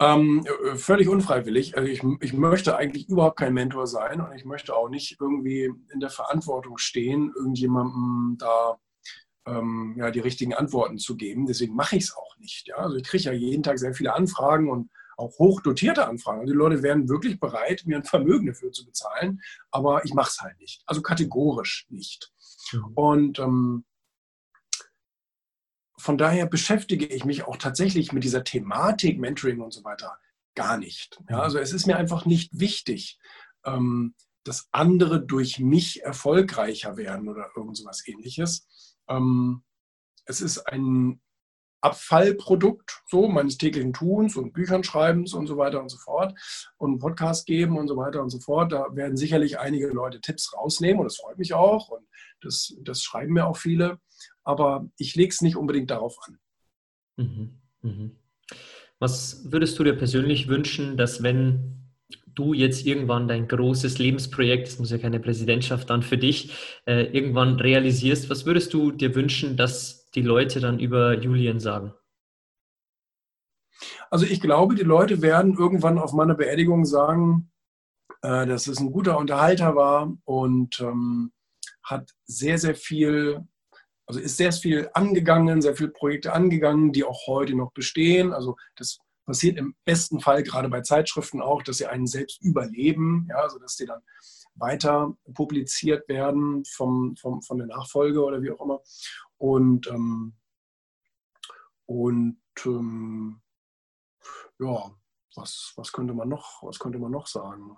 Ähm, völlig unfreiwillig. Also ich, ich möchte eigentlich überhaupt kein Mentor sein und ich möchte auch nicht irgendwie in der Verantwortung stehen, irgendjemandem da ähm, ja, die richtigen Antworten zu geben. Deswegen mache ich es auch nicht. Ja? Also ich kriege ja jeden Tag sehr viele Anfragen und auch hochdotierte Anfragen. Die Leute wären wirklich bereit, mir ein Vermögen dafür zu bezahlen, aber ich mache es halt nicht. Also kategorisch nicht. Mhm. Und ähm, von daher beschäftige ich mich auch tatsächlich mit dieser Thematik Mentoring und so weiter gar nicht. Ja, also es ist mir einfach nicht wichtig, ähm, dass andere durch mich erfolgreicher werden oder irgend sowas ähnliches. Ähm, es ist ein Abfallprodukt so meines täglichen Tuns und Büchern schreibens und so weiter und so fort und Podcast geben und so weiter und so fort. Da werden sicherlich einige Leute Tipps rausnehmen und das freut mich auch und das, das schreiben mir auch viele. Aber ich lege es nicht unbedingt darauf an. Mhm. Mhm. Was würdest du dir persönlich wünschen, dass wenn du jetzt irgendwann dein großes Lebensprojekt, es muss ja keine Präsidentschaft dann für dich, äh, irgendwann realisierst, was würdest du dir wünschen, dass die Leute dann über Julian sagen? Also ich glaube, die Leute werden irgendwann auf meiner Beerdigung sagen, äh, dass es ein guter Unterhalter war und ähm, hat sehr, sehr viel, also ist sehr viel angegangen, sehr viele Projekte angegangen, die auch heute noch bestehen. Also das passiert im besten Fall gerade bei Zeitschriften auch, dass sie einen selbst überleben, ja, also dass die dann weiter publiziert werden vom, vom, von der Nachfolge oder wie auch immer. Und, ähm, und ähm, ja, was, was, könnte man noch, was könnte man noch sagen?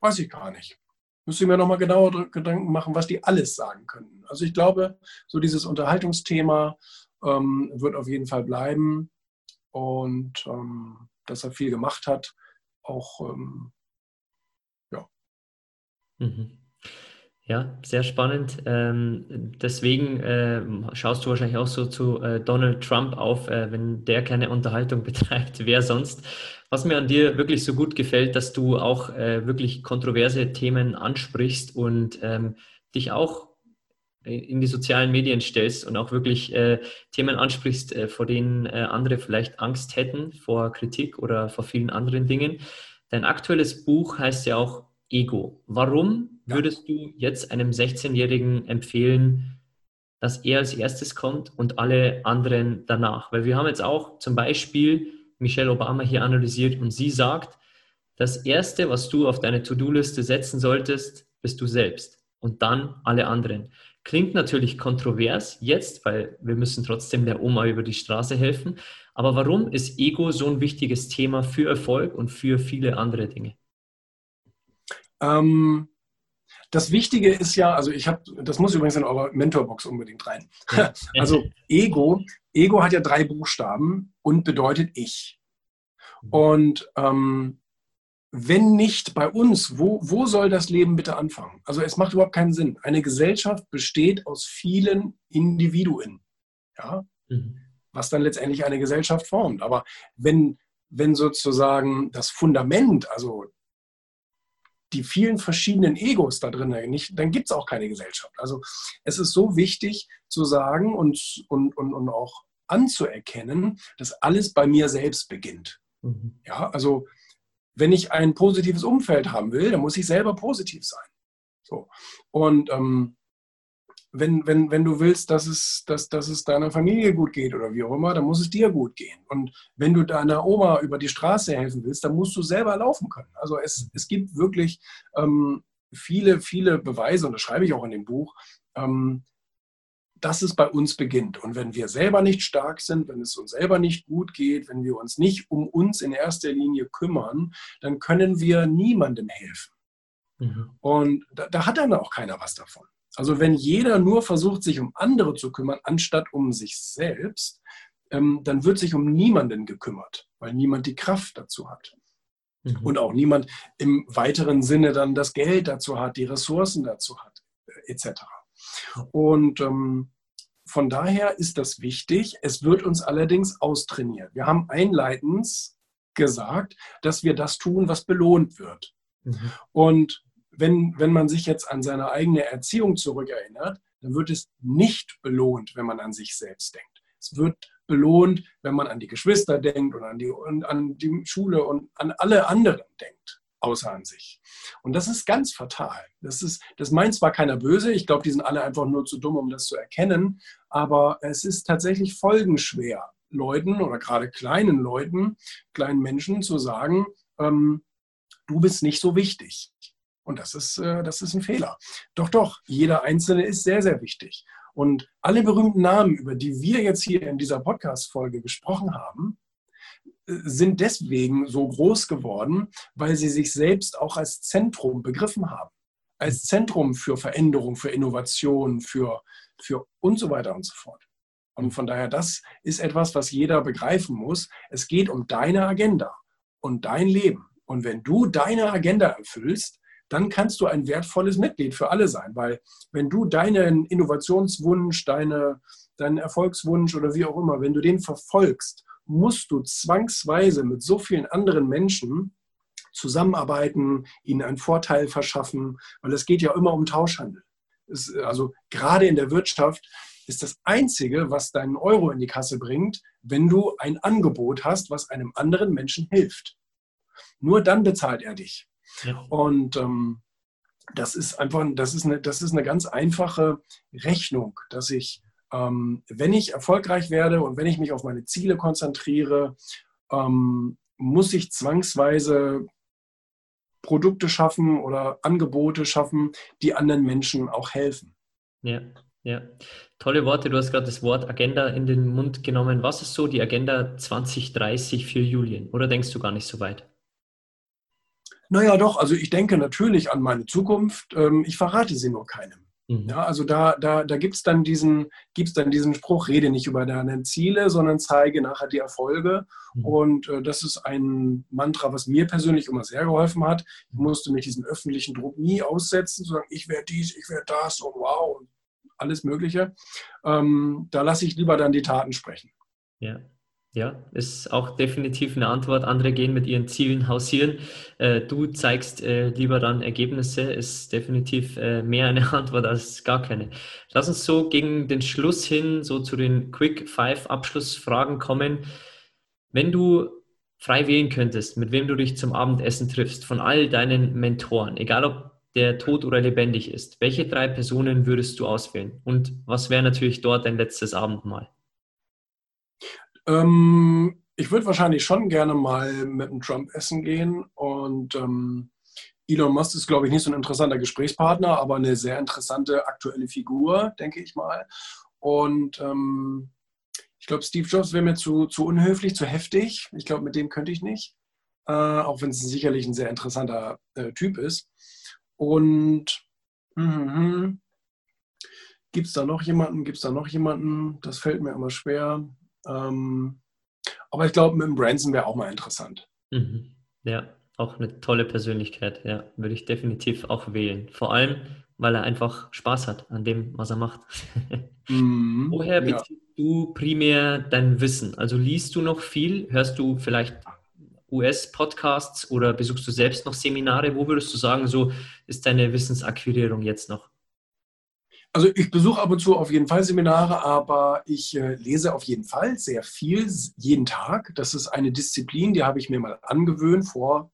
Weiß ich gar nicht. Müsste ich mir nochmal genauer Gedanken machen, was die alles sagen könnten. Also ich glaube, so dieses Unterhaltungsthema ähm, wird auf jeden Fall bleiben und ähm, dass er viel gemacht hat, auch ähm, ja. Mhm. Ja, sehr spannend. Ähm, deswegen äh, schaust du wahrscheinlich auch so zu äh, Donald Trump auf, äh, wenn der keine Unterhaltung betreibt, wer sonst. Was mir an dir wirklich so gut gefällt, dass du auch äh, wirklich kontroverse Themen ansprichst und ähm, dich auch in die sozialen Medien stellst und auch wirklich äh, Themen ansprichst, äh, vor denen andere vielleicht Angst hätten, vor Kritik oder vor vielen anderen Dingen. Dein aktuelles Buch heißt ja auch Ego. Warum würdest du jetzt einem 16-Jährigen empfehlen, dass er als erstes kommt und alle anderen danach? Weil wir haben jetzt auch zum Beispiel Michelle Obama hier analysiert und sie sagt, das Erste, was du auf deine To-Do-Liste setzen solltest, bist du selbst und dann alle anderen. Klingt natürlich kontrovers jetzt, weil wir müssen trotzdem der Oma über die Straße helfen. Aber warum ist Ego so ein wichtiges Thema für Erfolg und für viele andere Dinge? Ähm, das Wichtige ist ja, also ich habe, das muss übrigens in eure Mentorbox unbedingt rein. also Ego, Ego hat ja drei Buchstaben und bedeutet ich. Und ähm, wenn nicht bei uns, wo, wo soll das Leben bitte anfangen? Also es macht überhaupt keinen Sinn. Eine Gesellschaft besteht aus vielen Individuen, ja? Mhm. was dann letztendlich eine Gesellschaft formt. Aber wenn, wenn sozusagen das Fundament, also die vielen verschiedenen Egos da drin nicht, dann gibt es auch keine Gesellschaft. Also es ist so wichtig zu sagen und, und, und, und auch anzuerkennen, dass alles bei mir selbst beginnt. Mhm. Ja, also wenn ich ein positives Umfeld haben will, dann muss ich selber positiv sein. So. Und ähm, wenn, wenn, wenn du willst, dass es, dass, dass es deiner Familie gut geht oder wie auch immer, dann muss es dir gut gehen. Und wenn du deiner Oma über die Straße helfen willst, dann musst du selber laufen können. Also es, es gibt wirklich ähm, viele, viele Beweise, und das schreibe ich auch in dem Buch, ähm, dass es bei uns beginnt. Und wenn wir selber nicht stark sind, wenn es uns selber nicht gut geht, wenn wir uns nicht um uns in erster Linie kümmern, dann können wir niemandem helfen. Mhm. Und da, da hat dann auch keiner was davon. Also wenn jeder nur versucht, sich um andere zu kümmern, anstatt um sich selbst, ähm, dann wird sich um niemanden gekümmert, weil niemand die Kraft dazu hat. Mhm. Und auch niemand im weiteren Sinne dann das Geld dazu hat, die Ressourcen dazu hat, äh, etc. Und ähm, von daher ist das wichtig. Es wird uns allerdings austrainiert. Wir haben einleitend gesagt, dass wir das tun, was belohnt wird. Mhm. Und wenn, wenn man sich jetzt an seine eigene Erziehung zurückerinnert, dann wird es nicht belohnt, wenn man an sich selbst denkt. Es wird belohnt, wenn man an die Geschwister denkt und an die, und an die Schule und an alle anderen denkt, außer an sich. Und das ist ganz fatal. Das, ist, das meint zwar keiner böse, ich glaube, die sind alle einfach nur zu dumm, um das zu erkennen, aber es ist tatsächlich folgenschwer, Leuten oder gerade kleinen Leuten, kleinen Menschen zu sagen, ähm, du bist nicht so wichtig. Und das ist, äh, das ist ein Fehler. Doch, doch, jeder Einzelne ist sehr, sehr wichtig. Und alle berühmten Namen, über die wir jetzt hier in dieser Podcast-Folge gesprochen haben, sind deswegen so groß geworden, weil sie sich selbst auch als Zentrum begriffen haben. Als Zentrum für Veränderung, für Innovation, für, für und so weiter und so fort. Und von daher, das ist etwas, was jeder begreifen muss. Es geht um deine Agenda und dein Leben. Und wenn du deine Agenda erfüllst, dann kannst du ein wertvolles Mitglied für alle sein. Weil wenn du deinen Innovationswunsch, deine, deinen Erfolgswunsch oder wie auch immer, wenn du den verfolgst, musst du zwangsweise mit so vielen anderen Menschen zusammenarbeiten, ihnen einen Vorteil verschaffen, weil es geht ja immer um Tauschhandel. Es, also gerade in der Wirtschaft ist das Einzige, was deinen Euro in die Kasse bringt, wenn du ein Angebot hast, was einem anderen Menschen hilft. Nur dann bezahlt er dich. Ja. Und ähm, das ist einfach, das ist, eine, das ist eine ganz einfache Rechnung, dass ich, ähm, wenn ich erfolgreich werde und wenn ich mich auf meine Ziele konzentriere, ähm, muss ich zwangsweise Produkte schaffen oder Angebote schaffen, die anderen Menschen auch helfen. Ja, ja. Tolle Worte. Du hast gerade das Wort Agenda in den Mund genommen. Was ist so die Agenda 2030 für Julien? Oder denkst du gar nicht so weit? Naja, doch, also ich denke natürlich an meine Zukunft. Ähm, ich verrate sie nur keinem. Mhm. Ja, also da, da, da gibt es dann, diesen, dann diesen Spruch, rede nicht über deine Ziele, sondern zeige nachher die Erfolge. Mhm. Und äh, das ist ein Mantra, was mir persönlich immer sehr geholfen hat. Ich musste mich diesen öffentlichen Druck nie aussetzen, zu sagen, ich werde dies, ich werde das und wow und alles Mögliche. Ähm, da lasse ich lieber dann die Taten sprechen. Ja. Ja, ist auch definitiv eine Antwort. Andere gehen mit ihren Zielen hausieren. Äh, du zeigst äh, lieber dann Ergebnisse, ist definitiv äh, mehr eine Antwort als gar keine. Lass uns so gegen den Schluss hin so zu den Quick Five Abschlussfragen kommen. Wenn du frei wählen könntest, mit wem du dich zum Abendessen triffst, von all deinen Mentoren, egal ob der tot oder lebendig ist, welche drei Personen würdest du auswählen? Und was wäre natürlich dort dein letztes Abendmahl? Ähm, ich würde wahrscheinlich schon gerne mal mit dem Trump essen gehen und ähm, Elon Musk ist, glaube ich, nicht so ein interessanter Gesprächspartner, aber eine sehr interessante aktuelle Figur, denke ich mal. Und ähm, ich glaube, Steve Jobs wäre mir zu, zu unhöflich, zu heftig. Ich glaube, mit dem könnte ich nicht, äh, auch wenn es sicherlich ein sehr interessanter äh, Typ ist. Und hm, gibt es da noch jemanden? Gibt es da noch jemanden? Das fällt mir immer schwer. Ähm, aber ich glaube, mit dem Branson wäre auch mal interessant. Mhm. Ja, auch eine tolle Persönlichkeit. Ja, würde ich definitiv auch wählen. Vor allem, weil er einfach Spaß hat an dem, was er macht. Mhm. Woher beziehst ja. du primär dein Wissen? Also liest du noch viel? Hörst du vielleicht US-Podcasts oder besuchst du selbst noch Seminare? Wo würdest du sagen, so ist deine Wissensakquirierung jetzt noch? Also ich besuche ab und zu auf jeden Fall Seminare, aber ich äh, lese auf jeden Fall sehr viel, jeden Tag. Das ist eine Disziplin, die habe ich mir mal angewöhnt vor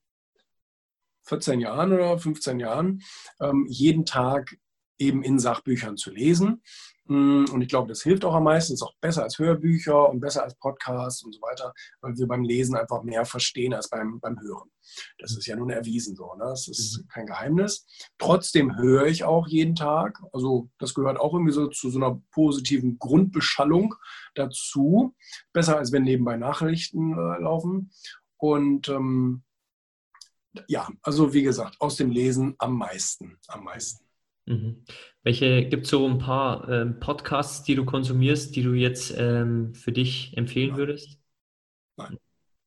14 Jahren oder 15 Jahren, ähm, jeden Tag eben in Sachbüchern zu lesen. Und ich glaube, das hilft auch am meisten. Ist auch besser als Hörbücher und besser als Podcasts und so weiter, weil wir beim Lesen einfach mehr verstehen als beim, beim Hören. Das ist ja nun erwiesen so. Ne? Das ist mhm. kein Geheimnis. Trotzdem höre ich auch jeden Tag. Also das gehört auch irgendwie so zu so einer positiven Grundbeschallung dazu. Besser als wenn nebenbei Nachrichten äh, laufen. Und ähm, ja, also wie gesagt, aus dem Lesen am meisten. Am meisten. Mhm. Welche gibt es so ein paar ähm, Podcasts, die du konsumierst, die du jetzt ähm, für dich empfehlen Nein. würdest? Nein.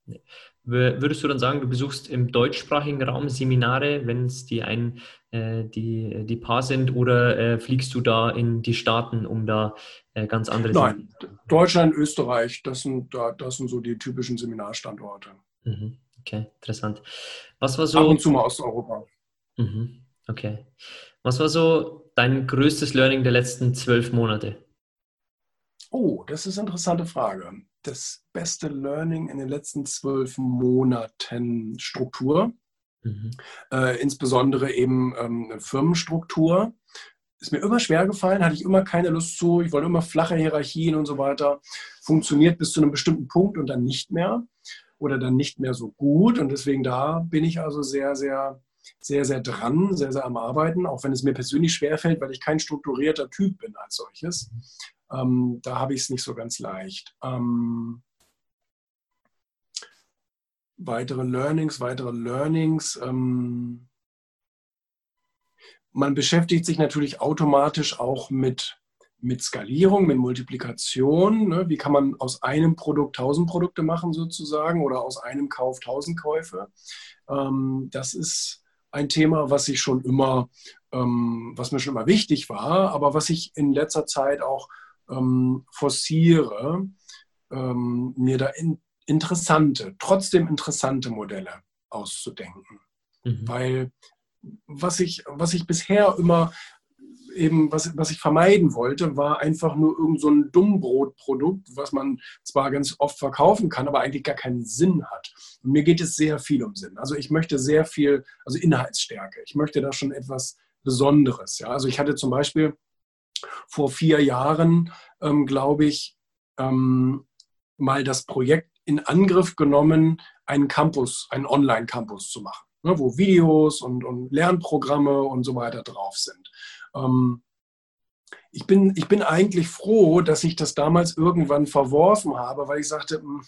Nee. Würdest du dann sagen, du besuchst im deutschsprachigen Raum Seminare, wenn es die ein, äh, die, die paar sind, oder äh, fliegst du da in die Staaten, um da äh, ganz andere Nein, Seminare? Deutschland, Österreich, das sind, das sind so die typischen Seminarstandorte. Mhm. Okay, interessant. Was war so. Ab und zu mal Osteuropa. Mhm. Okay. Was war so dein größtes Learning der letzten zwölf Monate? Oh, das ist eine interessante Frage. Das beste Learning in den letzten zwölf Monaten Struktur, mhm. äh, insbesondere eben ähm, Firmenstruktur. Ist mir immer schwer gefallen, hatte ich immer keine Lust zu. Ich wollte immer flache Hierarchien und so weiter. Funktioniert bis zu einem bestimmten Punkt und dann nicht mehr oder dann nicht mehr so gut. Und deswegen da bin ich also sehr, sehr sehr, sehr dran, sehr, sehr am Arbeiten, auch wenn es mir persönlich schwerfällt, weil ich kein strukturierter Typ bin als solches. Ähm, da habe ich es nicht so ganz leicht. Ähm, weitere Learnings, weitere Learnings. Ähm, man beschäftigt sich natürlich automatisch auch mit, mit Skalierung, mit Multiplikation. Ne? Wie kann man aus einem Produkt tausend Produkte machen sozusagen oder aus einem Kauf tausend Käufe? Ähm, das ist ein Thema, was ich schon immer, ähm, was mir schon immer wichtig war, aber was ich in letzter Zeit auch ähm, forciere, ähm, mir da in, interessante, trotzdem interessante Modelle auszudenken. Mhm. Weil was ich, was ich bisher immer eben, was, was ich vermeiden wollte, war einfach nur irgend so Dummbrotprodukt, was man zwar ganz oft verkaufen kann, aber eigentlich gar keinen Sinn hat. Und mir geht es sehr viel um Sinn. Also ich möchte sehr viel, also Inhaltsstärke. Ich möchte da schon etwas Besonderes. Ja? Also ich hatte zum Beispiel vor vier Jahren, ähm, glaube ich, ähm, mal das Projekt in Angriff genommen, einen Campus, einen Online-Campus zu machen, ne, wo Videos und, und, Lernprogramme und so weiter drauf sind. Ähm, ich, bin, ich bin eigentlich froh, dass ich das damals irgendwann verworfen habe, weil ich sagte, hm,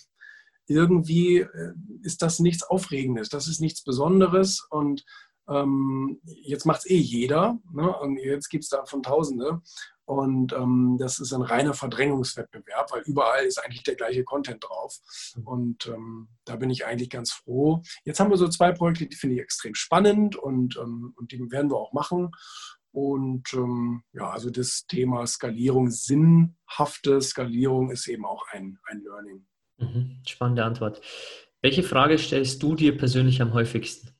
irgendwie äh, ist das nichts Aufregendes, das ist nichts Besonderes und ähm, jetzt macht es eh jeder ne? und jetzt gibt es davon Tausende und ähm, das ist ein reiner Verdrängungswettbewerb, weil überall ist eigentlich der gleiche Content drauf. Und ähm, da bin ich eigentlich ganz froh. Jetzt haben wir so zwei Projekte, die finde ich extrem spannend und, ähm, und die werden wir auch machen. Und ähm, ja, also das Thema Skalierung, sinnhafte Skalierung ist eben auch ein, ein Learning. Mhm, spannende Antwort. Welche Frage stellst du dir persönlich am häufigsten?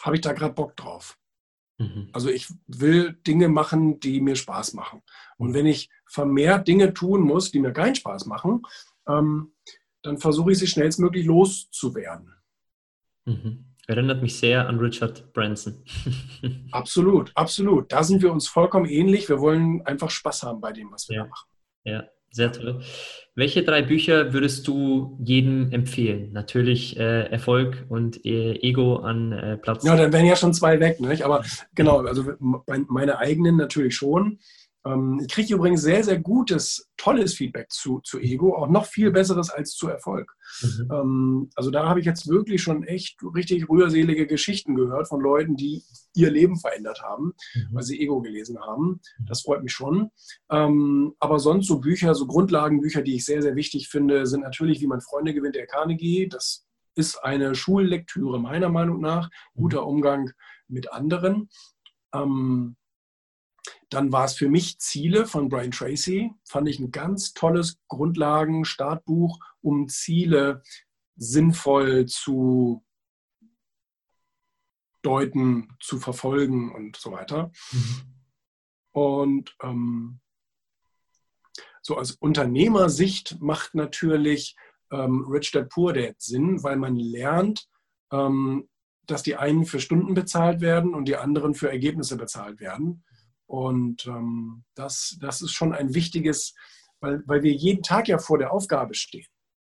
Habe ich da gerade Bock drauf? Mhm. Also ich will Dinge machen, die mir Spaß machen. Und wenn ich vermehrt Dinge tun muss, die mir keinen Spaß machen, ähm, dann versuche ich sie schnellstmöglich loszuwerden. Mhm. Erinnert mich sehr an Richard Branson. absolut, absolut. Da sind wir uns vollkommen ähnlich. Wir wollen einfach Spaß haben bei dem, was wir ja. da machen. Ja, sehr toll. Welche drei Bücher würdest du jedem empfehlen? Natürlich äh, Erfolg und äh, Ego an äh, Platz. Ja, dann wären ja schon zwei weg, nicht? aber genau, also meine eigenen natürlich schon. Ähm, ich kriege übrigens sehr, sehr gutes, tolles Feedback zu, zu Ego, auch noch viel besseres als zu Erfolg. Mhm. Ähm, also da habe ich jetzt wirklich schon echt richtig rührselige Geschichten gehört von Leuten, die ihr Leben verändert haben, mhm. weil sie Ego gelesen haben. Mhm. Das freut mich schon. Ähm, aber sonst so Bücher, so Grundlagenbücher, die ich sehr, sehr wichtig finde, sind natürlich, wie man Freunde gewinnt, der Carnegie. Das ist eine Schullektüre meiner Meinung nach. Guter Umgang mit anderen. Ähm, dann war es für mich Ziele von Brian Tracy. Fand ich ein ganz tolles Grundlagen-Startbuch, um Ziele sinnvoll zu deuten, zu verfolgen und so weiter. Mhm. Und ähm, so aus Unternehmersicht macht natürlich ähm, Rich Dad Poor Dad Sinn, weil man lernt, ähm, dass die einen für Stunden bezahlt werden und die anderen für Ergebnisse bezahlt werden. Und ähm, das, das ist schon ein wichtiges, weil, weil wir jeden Tag ja vor der Aufgabe stehen.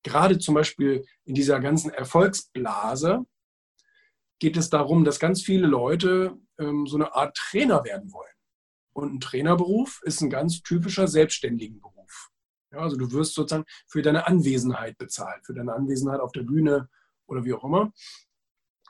Gerade zum Beispiel in dieser ganzen Erfolgsblase geht es darum, dass ganz viele Leute ähm, so eine Art Trainer werden wollen. Und ein Trainerberuf ist ein ganz typischer selbstständigen Beruf. Ja, also du wirst sozusagen für deine Anwesenheit bezahlt, für deine Anwesenheit auf der Bühne oder wie auch immer.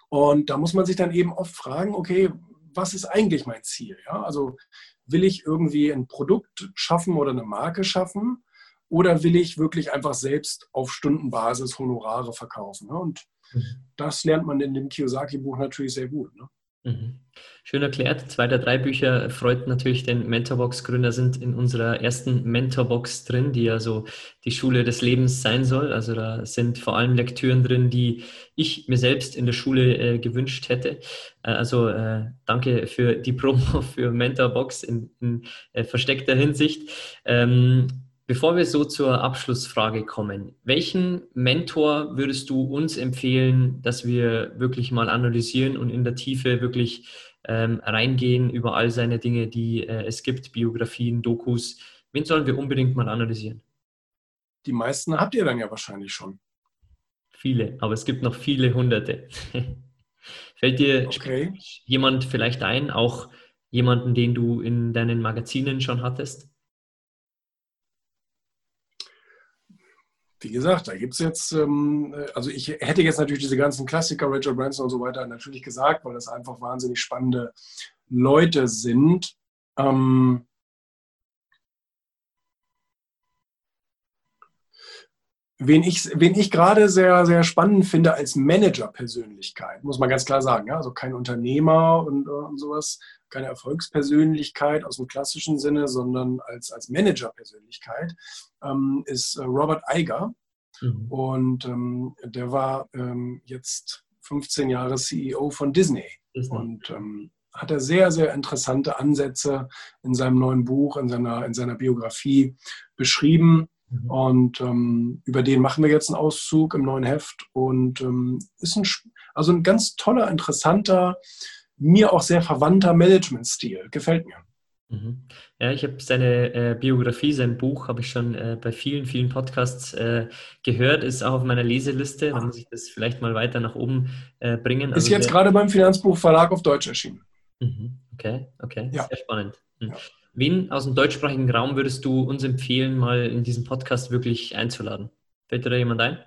Und da muss man sich dann eben oft fragen, okay, was ist eigentlich mein Ziel? Ja? Also will ich irgendwie ein Produkt schaffen oder eine Marke schaffen oder will ich wirklich einfach selbst auf Stundenbasis Honorare verkaufen? Ne? Und mhm. das lernt man in dem Kiyosaki-Buch natürlich sehr gut. Ne? Mhm. Schön erklärt. Zwei der drei Bücher freut natürlich den Mentorbox-Gründer, sind in unserer ersten Mentorbox drin, die ja so die Schule des Lebens sein soll. Also da sind vor allem Lektüren drin, die ich mir selbst in der Schule äh, gewünscht hätte. Äh, also äh, danke für die Promo für Mentorbox in, in äh, versteckter Hinsicht. Ähm, Bevor wir so zur Abschlussfrage kommen, welchen Mentor würdest du uns empfehlen, dass wir wirklich mal analysieren und in der Tiefe wirklich ähm, reingehen über all seine Dinge, die äh, es gibt, Biografien, Dokus? Wen sollen wir unbedingt mal analysieren? Die meisten habt ihr dann ja wahrscheinlich schon. Viele, aber es gibt noch viele hunderte. Fällt dir okay. jemand vielleicht ein, auch jemanden, den du in deinen Magazinen schon hattest? Wie gesagt, da gibt es jetzt, ähm, also ich hätte jetzt natürlich diese ganzen Klassiker, Richard Branson und so weiter, natürlich gesagt, weil das einfach wahnsinnig spannende Leute sind. Ähm, wen ich, wen ich gerade sehr, sehr spannend finde als Manager-Persönlichkeit, muss man ganz klar sagen. Ja? Also kein Unternehmer und, und sowas, keine Erfolgspersönlichkeit aus dem klassischen Sinne, sondern als, als Manager-Persönlichkeit, ähm, ist äh, Robert Eiger. Mhm. Und ähm, der war ähm, jetzt 15 Jahre CEO von Disney. Disney. Und ähm, hat er sehr, sehr interessante Ansätze in seinem neuen Buch, in seiner, in seiner Biografie beschrieben Mhm. Und ähm, über den machen wir jetzt einen Auszug im neuen Heft und ähm, ist ein, also ein ganz toller, interessanter, mir auch sehr verwandter Management-Stil. Gefällt mir. Mhm. Ja, ich habe seine äh, Biografie, sein Buch, habe ich schon äh, bei vielen, vielen Podcasts äh, gehört, ist auch auf meiner Leseliste. Da muss ich das vielleicht mal weiter nach oben äh, bringen. Ist also jetzt gerade beim Finanzbuchverlag auf Deutsch erschienen. Mhm. Okay, okay, ja. sehr spannend. Mhm. Ja. Wen aus dem deutschsprachigen Raum würdest du uns empfehlen, mal in diesen Podcast wirklich einzuladen? Fällt dir da jemand ein?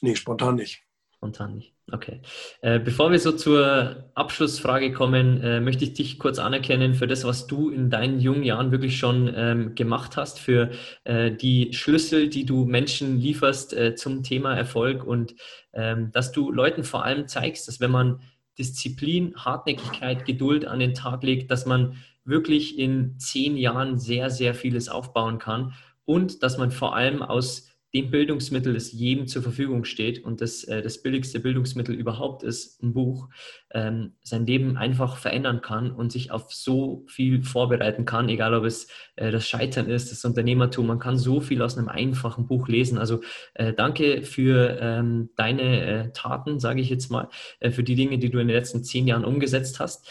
Nee, spontan nicht. Spontan nicht. Okay. Äh, bevor wir so zur Abschlussfrage kommen, äh, möchte ich dich kurz anerkennen für das, was du in deinen jungen Jahren wirklich schon ähm, gemacht hast, für äh, die Schlüssel, die du Menschen lieferst äh, zum Thema Erfolg und ähm, dass du Leuten vor allem zeigst, dass wenn man Disziplin, Hartnäckigkeit, Geduld an den Tag legt, dass man wirklich in zehn Jahren sehr, sehr vieles aufbauen kann und dass man vor allem aus dem Bildungsmittel, das jedem zur Verfügung steht und das äh, das billigste Bildungsmittel überhaupt ist, ein Buch, ähm, sein Leben einfach verändern kann und sich auf so viel vorbereiten kann, egal ob es äh, das Scheitern ist, das Unternehmertum. Man kann so viel aus einem einfachen Buch lesen. Also äh, danke für ähm, deine äh, Taten, sage ich jetzt mal, äh, für die Dinge, die du in den letzten zehn Jahren umgesetzt hast.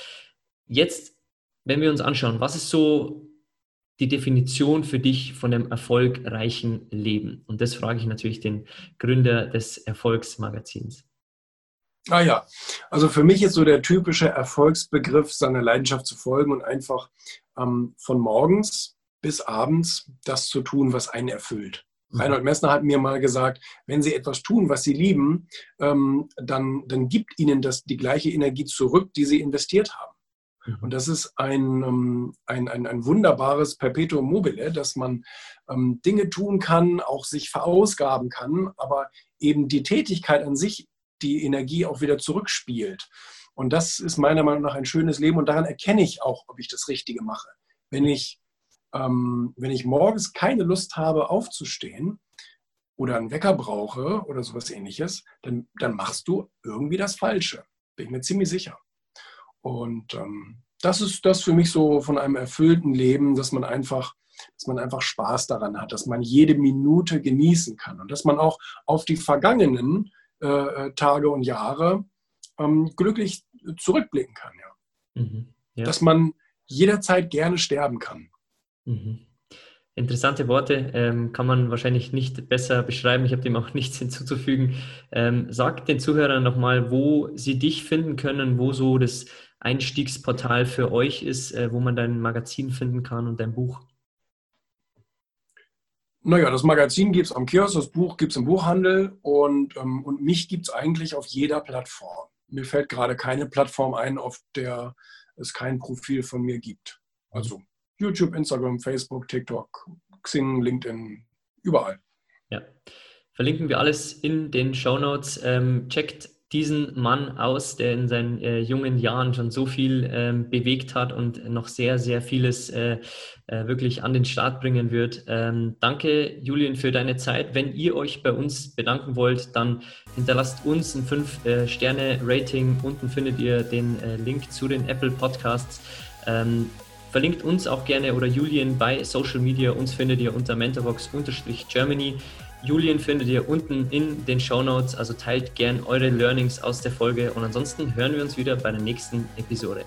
Jetzt wenn wir uns anschauen, was ist so die Definition für dich von einem erfolgreichen Leben? Und das frage ich natürlich den Gründer des Erfolgsmagazins. Ah ja, also für mich ist so der typische Erfolgsbegriff, seiner Leidenschaft zu folgen und einfach ähm, von morgens bis abends das zu tun, was einen erfüllt. Mhm. Reinhold Messner hat mir mal gesagt, wenn Sie etwas tun, was Sie lieben, ähm, dann, dann gibt Ihnen das die gleiche Energie zurück, die Sie investiert haben. Und das ist ein, ähm, ein, ein, ein wunderbares Perpetuum mobile, dass man ähm, Dinge tun kann, auch sich verausgaben kann, aber eben die Tätigkeit an sich die Energie auch wieder zurückspielt. Und das ist meiner Meinung nach ein schönes Leben und daran erkenne ich auch, ob ich das Richtige mache. Wenn ich, ähm, wenn ich morgens keine Lust habe, aufzustehen, oder einen Wecker brauche oder sowas ähnliches, dann, dann machst du irgendwie das Falsche. Bin ich mir ziemlich sicher. Und ähm, das ist das für mich so von einem erfüllten Leben, dass man einfach, dass man einfach Spaß daran hat, dass man jede Minute genießen kann und dass man auch auf die vergangenen äh, äh Tage und Jahre ähm, glücklich zurückblicken kann. Ja. Mhm, ja. Dass man jederzeit gerne sterben kann. Mhm. Interessante Worte, ähm, kann man wahrscheinlich nicht besser beschreiben. Ich habe dem auch nichts hinzuzufügen. Ähm, sag den Zuhörern nochmal, wo sie dich finden können, wo so das Einstiegsportal für euch ist, äh, wo man dein Magazin finden kann und dein Buch? Naja, das Magazin gibt es am Kiosk, das Buch gibt es im Buchhandel und, ähm, und mich gibt es eigentlich auf jeder Plattform. Mir fällt gerade keine Plattform ein, auf der es kein Profil von mir gibt. Also YouTube, Instagram, Facebook, TikTok, Xing, LinkedIn, überall. Ja. Verlinken wir alles in den Show Notes. Ähm, checkt diesen Mann aus, der in seinen äh, jungen Jahren schon so viel ähm, bewegt hat und noch sehr, sehr vieles äh, äh, wirklich an den Start bringen wird. Ähm, danke, Julian, für deine Zeit. Wenn ihr euch bei uns bedanken wollt, dann hinterlasst uns ein 5-Sterne-Rating. Unten findet ihr den äh, Link zu den Apple Podcasts. Ähm, verlinkt uns auch gerne oder Julian bei Social Media. Uns findet ihr unter mentorbox-germany. Julian findet ihr unten in den Show Notes, also teilt gern eure Learnings aus der Folge und ansonsten hören wir uns wieder bei der nächsten Episode.